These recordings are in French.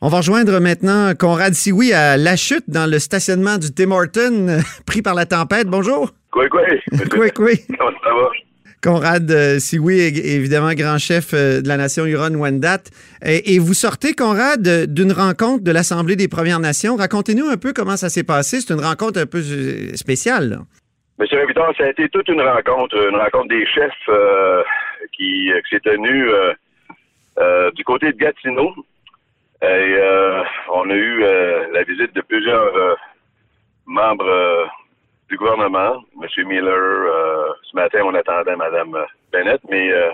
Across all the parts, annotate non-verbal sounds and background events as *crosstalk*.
On va rejoindre maintenant Conrad Sioui à La Chute dans le stationnement du Tim Horton *laughs* pris par la tempête. Bonjour. Quoi, quoi? Quoi, quoi? *laughs* Comment ça va? Conrad euh, Sioui, évidemment grand chef euh, de la nation Huron-Wendat. Et, et, vous sortez, Conrad, d'une rencontre de l'Assemblée des Premières Nations. Racontez-nous un peu comment ça s'est passé. C'est une rencontre un peu euh, spéciale. Là. Monsieur Révidon, ça a été toute une rencontre, une rencontre des chefs euh, qui, qui s'est tenue euh, du côté de Gatineau. Et on a eu la visite de plusieurs membres du gouvernement, M. Miller. Euh, ce matin, on attendait Mme Bennett, mais euh,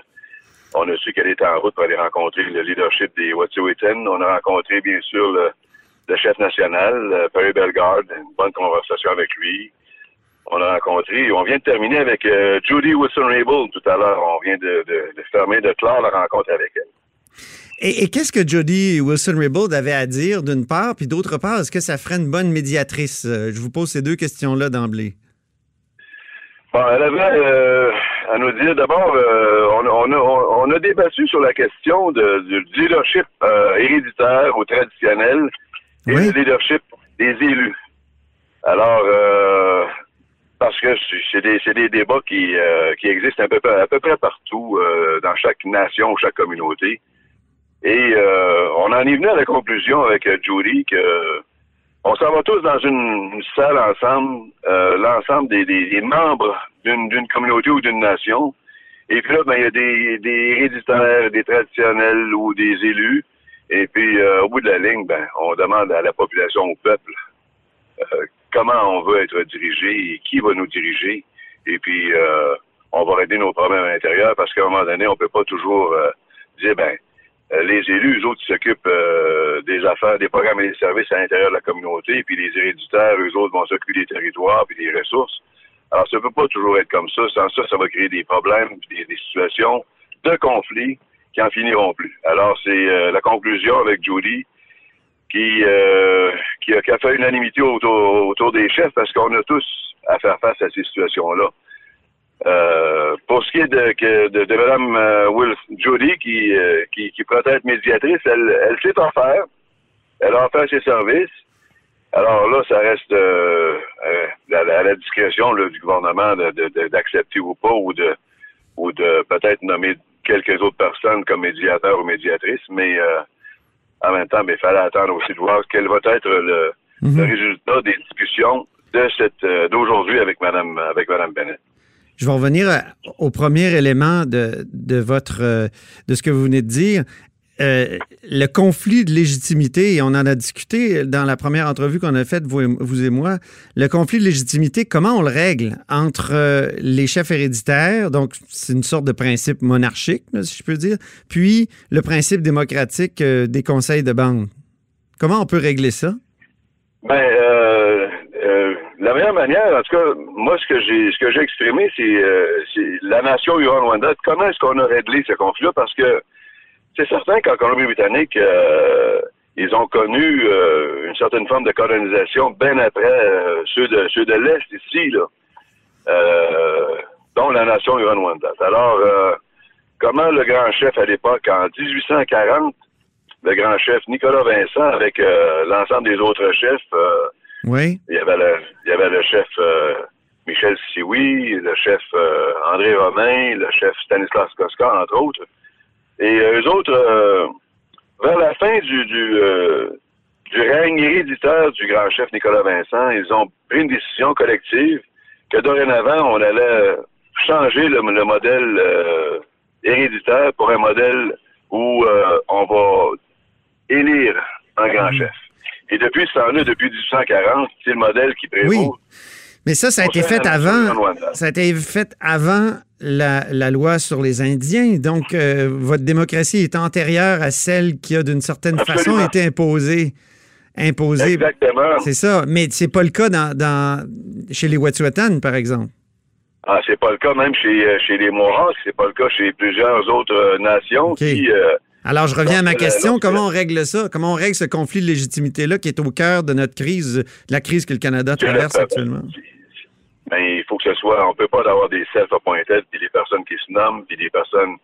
on a su qu'elle était en route pour aller rencontrer le leadership des Wet'suwet'en. On a rencontré, bien sûr, le, le chef national, euh, Perry Bellegarde, une bonne conversation avec lui. On a rencontré, on vient de terminer avec euh, Judy Wilson-Raybould tout à l'heure. On vient de, de, de, fermer, de clore la rencontre avec elle. Et, et qu'est-ce que Jody Wilson-Raybould avait à dire, d'une part, puis d'autre part, est-ce que ça ferait une bonne médiatrice? Je vous pose ces deux questions-là d'emblée. Bon, elle avait euh, à nous dire, d'abord, euh, on, on, a, on, a débattu sur la question de, du leadership euh, héréditaire ou traditionnel et oui. du leadership des élus. Alors, euh, parce que c'est des, des, débats qui, euh, qui existent à peu, près, à peu près partout euh, dans chaque nation ou chaque communauté. Et on en est venu à la conclusion avec Judy que on s'en va tous dans une, salle ensemble, euh, l'ensemble des, des, des, membres d'une communauté ou d'une nation. Et puis là, ben, il y a des, des héréditaires, des traditionnels ou des élus. Et puis, euh, au bout de la ligne, ben, on demande à la population, au peuple, euh, comment on veut être dirigé et qui va nous diriger. Et puis, euh, on va régler nos problèmes à l'intérieur parce qu'à un moment donné, on peut pas toujours dire, ben, les élus, eux autres, s'occupent euh, des affaires, des programmes et des services à l'intérieur de la communauté, puis les héréditaires, eux autres, vont s'occuper des territoires puis des ressources. Alors, ça ne peut pas toujours être comme ça. Sans ça, ça va créer des problèmes, des, des situations de conflit qui en finiront plus. Alors, c'est euh, la conclusion avec Judy qui, euh, qui, a, fait unanimité autour des chefs parce qu'on a tous à faire face à ces situations-là. Euh, pour ce qui est de, de, de Mme euh, Will Judy, qui, euh, qui, qui pourrait être médiatrice, elle, elle sait en faire. Elle a offert ses services. Alors là, ça reste euh, à, la, à, la, discrétion là, du gouvernement d'accepter ou pas, ou de ou de peut-être nommer quelques autres personnes comme médiateurs ou médiatrices, mais en même temps, il fallait attendre aussi de voir quel va être le, mm -hmm. le résultat des discussions de cette d'aujourd'hui avec Madame avec Madame Bennett. Je vais revenir au premier élément de, de votre de ce que vous venez de dire. Euh, le conflit de légitimité, et on en a discuté dans la première entrevue qu'on a faite, vous et, vous et moi, le conflit de légitimité, comment on le règle entre euh, les chefs héréditaires, donc c'est une sorte de principe monarchique, si je peux dire, puis le principe démocratique euh, des conseils de bande. Comment on peut régler ça? Ben, euh, la meilleure manière, en tout cas, moi, ce que j'ai ce que j'ai exprimé, c'est euh, la nation Huron-Rwanda. Comment est-ce qu'on a réglé ce conflit-là? Parce que c'est certain qu'en Colombie-Britannique, euh, ils ont connu euh, une certaine forme de colonisation bien après ceux de ceux de l'Est ici, là. dont la nation Huron-Rwanda. Alors, comment le grand chef à l'époque, en 1840, le grand chef Nicolas Vincent, avec l'ensemble des autres chefs, oui. Il y avait le, il y avait le chef euh, Michel Sioui, le chef euh, André Romain, le chef Stanislas Koska, entre autres. Et euh, eux autres, vers la fin du, du, du règne héréditaire du grand chef Nicolas Vincent, ils ont pris une décision collective que dorénavant, on allait changer le, le modèle héréditaire pour un modèle où on va élire un grand mmh. chef. Et depuis ce temps-là, depuis 1840, c'est le modèle qui prévaut. Oui. Mais ça, ça a été fait avant. Ça a été fait avant la, la loi sur les Indiens. Donc, euh, votre démocratie est antérieure à celle qui a, d'une certaine Absolument. façon, été imposée. Imposée. Exactement. C'est ça. Mais c'est pas le cas dans, dans, chez les Wet'suwet'en, par exemple. Ah, c'est pas le cas même chez, chez les Mohawks. C'est pas le cas chez plusieurs autres euh, nations okay. qui. Euh, alors, je reviens à ma question. Comment on règle ça? Comment on règle ce conflit de légitimité-là qui est au cœur de notre crise, de la crise que le Canada traverse actuellement? Ben, il faut que ce soit, on peut pas avoir des self-appointed, puis des personnes qui se nomment, puis des personnes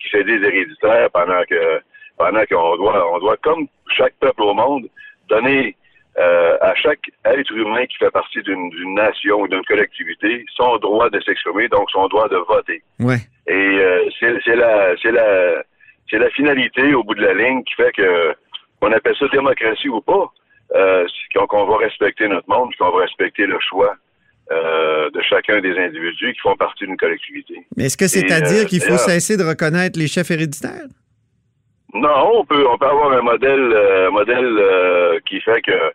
qui se disent héréditaires pendant que pendant qu'on doit, on doit, comme chaque peuple au monde, donner euh, à chaque être humain qui fait partie d'une nation ou d'une collectivité son droit de s'exprimer, donc son droit de voter. Ouais. Et euh, c'est la, c'est la, c'est la finalité au bout de la ligne qui fait que on appelle ça démocratie ou pas, euh, qu'on va respecter notre monde, qu'on va respecter le choix euh, de chacun des individus qui font partie d'une collectivité. Mais est-ce que c'est à dire qu'il faut cesser de reconnaître les chefs héréditaires? Non, on peut, on peut avoir un modèle, euh, modèle qui fait que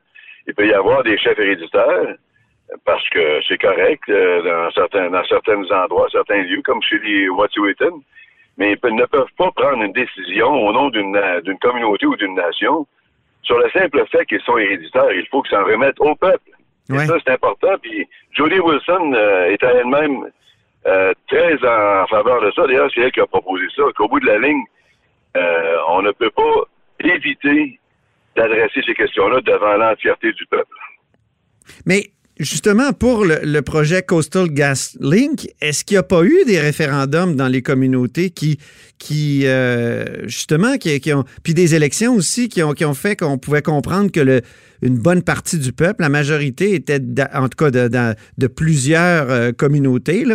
il peut y avoir des chefs héréditaires parce que c'est correct euh, dans certains dans certains endroits, certains lieux, comme chez les Wet'suwet'en, mais ils ne peuvent pas prendre une décision au nom d'une d'une communauté ou d'une nation sur le simple fait qu'ils sont héréditaires. Il faut qu'ils s'en remettent au peuple. Et ça, c'est important. Puis Jodie Wilson euh, est elle-même euh, très en faveur de ça. D'ailleurs, c'est elle qui a proposé ça, qu'au bout de la ligne, on ne peut pas éviter d'adresser ces questions-là devant l'entièreté du peuple. Mais justement, pour le, projet Coastal Gas Link, est-ce qu'il n'y a pas eu des référendums dans les communautés qui, euh, justement, qui, ont, puis des élections aussi qui ont, fait qu'on pouvait comprendre que une bonne partie du peuple, la majorité était, en tout cas, de, plusieurs euh, communautés.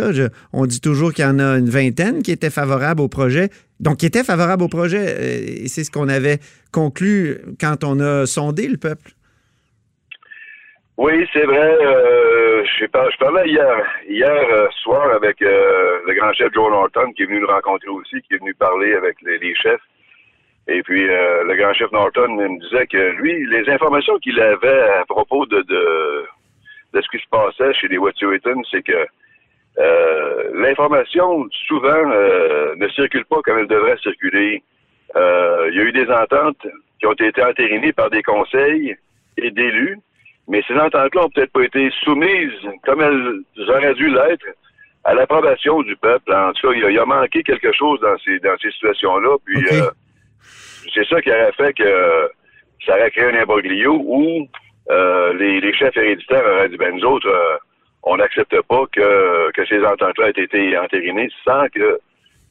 On dit toujours qu'il y en a une vingtaine qui étaient favorables au projet. Donc, qui étaient favorables au projet. Euh, et c'est ce qu'on avait conclu quand on a sondé le peuple. Oui, c'est vrai. Euh, je, parlais hier, hier euh, soir avec euh, le grand chef Joe Norton qui est venu nous rencontrer aussi, qui est venu parler avec les, chefs. Et puis le grand chef Norton me disait que lui, les informations qu'il avait à propos de, de, ce qui se passait chez les Wet'suwet'en, c'est que l'information souvent ne circule pas comme elle devrait circuler. il y a eu des ententes qui ont été entérinées par des conseils et d'élus mais ces ententes-là n'ont peut-être pas été soumises comme elles auraient dû l'être à l'approbation du peuple. En tout cas, il a, manqué quelque chose dans ces, dans ces situations-là. Puis euh, c'est ça qui aurait fait que ça aurait créé un imbroglio où euh, les, chefs héréditaires auraient dit, ben nous autres, euh, on n'accepte pas que, que ces ententes-là aient été entérinées sans que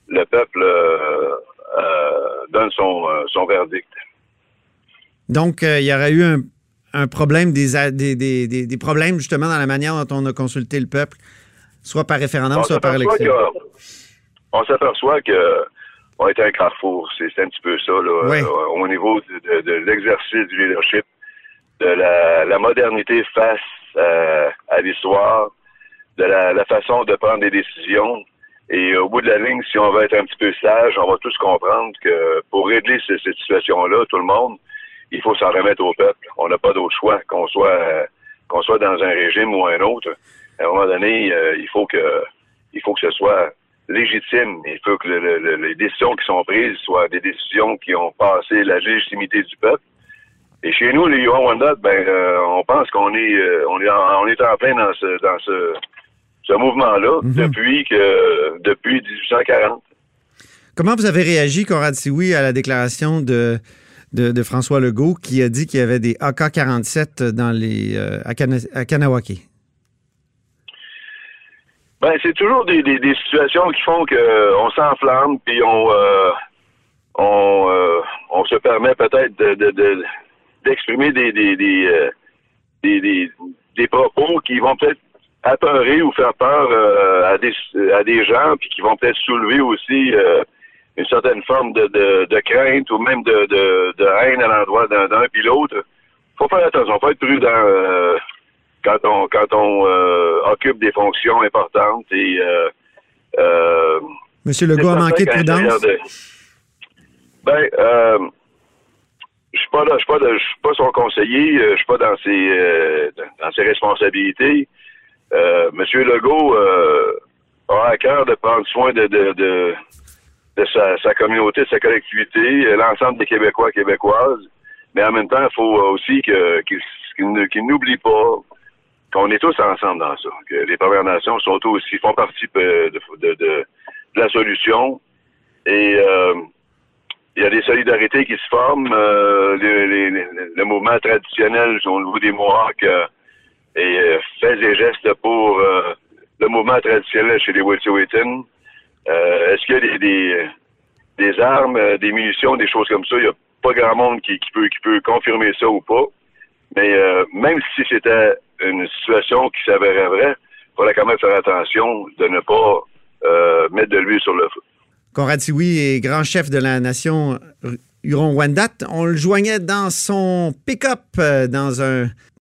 le peuple donne son, son verdict. Donc, il y aurait eu un un problème, des, des, des, problèmes justement dans la manière dont on a consulté le peuple, soit par référendum, soit par élection. On s'aperçoit que on est un carrefour, c'est un petit peu ça, là, au niveau de, l'exercice du leadership, de la, modernité face à, l'histoire, de la, façon de prendre des décisions. Et au bout de la ligne, si on veut être un petit peu sage, on va tous comprendre que pour régler cette situation-là, tout le monde, il faut s'en remettre au peuple. On n'a pas d'autre choix, qu'on soit qu'on soit dans un régime ou un autre. À un moment donné, euh, il faut que il faut que ce soit légitime. Il faut que les décisions qui sont prises soient des décisions qui ont passé la légitimité du peuple. Et chez nous, les Yohan ben, euh, on pense qu'on est, euh, on est, en, on est en plein dans ce, dans ce, ce mouvement-là mhm. depuis que, depuis 1840. Comment vous avez réagi, Conrad Sioui, à la déclaration de de, François Legault qui a dit qu'il y avait des AK-47 dans les, euh, à, Kanawaki? Ben, c'est toujours des, situations qui font qu'on euh, s'enflamme, puis on, euh, on, on se permet peut-être de, d'exprimer des, des, des, des, propos qui vont peut-être apeurer ou faire peur à, des, à des gens, puis qui vont peut-être soulever aussi une certaine forme de, de, crainte ou même de, de, haine à l'endroit d'un puis l'autre. faut faire attention, faut être prudent euh, quand on quand on euh, occupe des fonctions importantes et euh, Monsieur Legault a manqué de prudence? Ben je suis pas là, je suis pas, je suis pas son conseiller, je suis pas dans ses dans ses responsabilités. Monsieur Legault a à cœur de prendre soin de, de de sa, communauté, de sa collectivité, euh, l'ensemble des Québécois, Québécoises. Mais en même temps, il faut aussi qu'ils n'oublient pas qu'on est tous ensemble dans ça, que les Premières Nations sont aussi font partie de, de, la solution. Et euh, il y a des solidarités qui se forment. Euh, le mouvement traditionnel au niveau des Mohawks et fait des gestes pour le mouvement traditionnel chez les Wet'suwet'en. Euh, est-ce qu'il y a des, armes, des munitions, des choses comme ça? Il n'y a pas grand monde qui, peut, confirmer ça ou pas. Mais même si c'était une situation qui s'avérait vraie, il faudrait quand même faire attention de ne pas mettre de l'huile sur le feu. Conrad Sioui est grand chef de la nation Huron-Wendat. On le joignait dans son pick-up dans un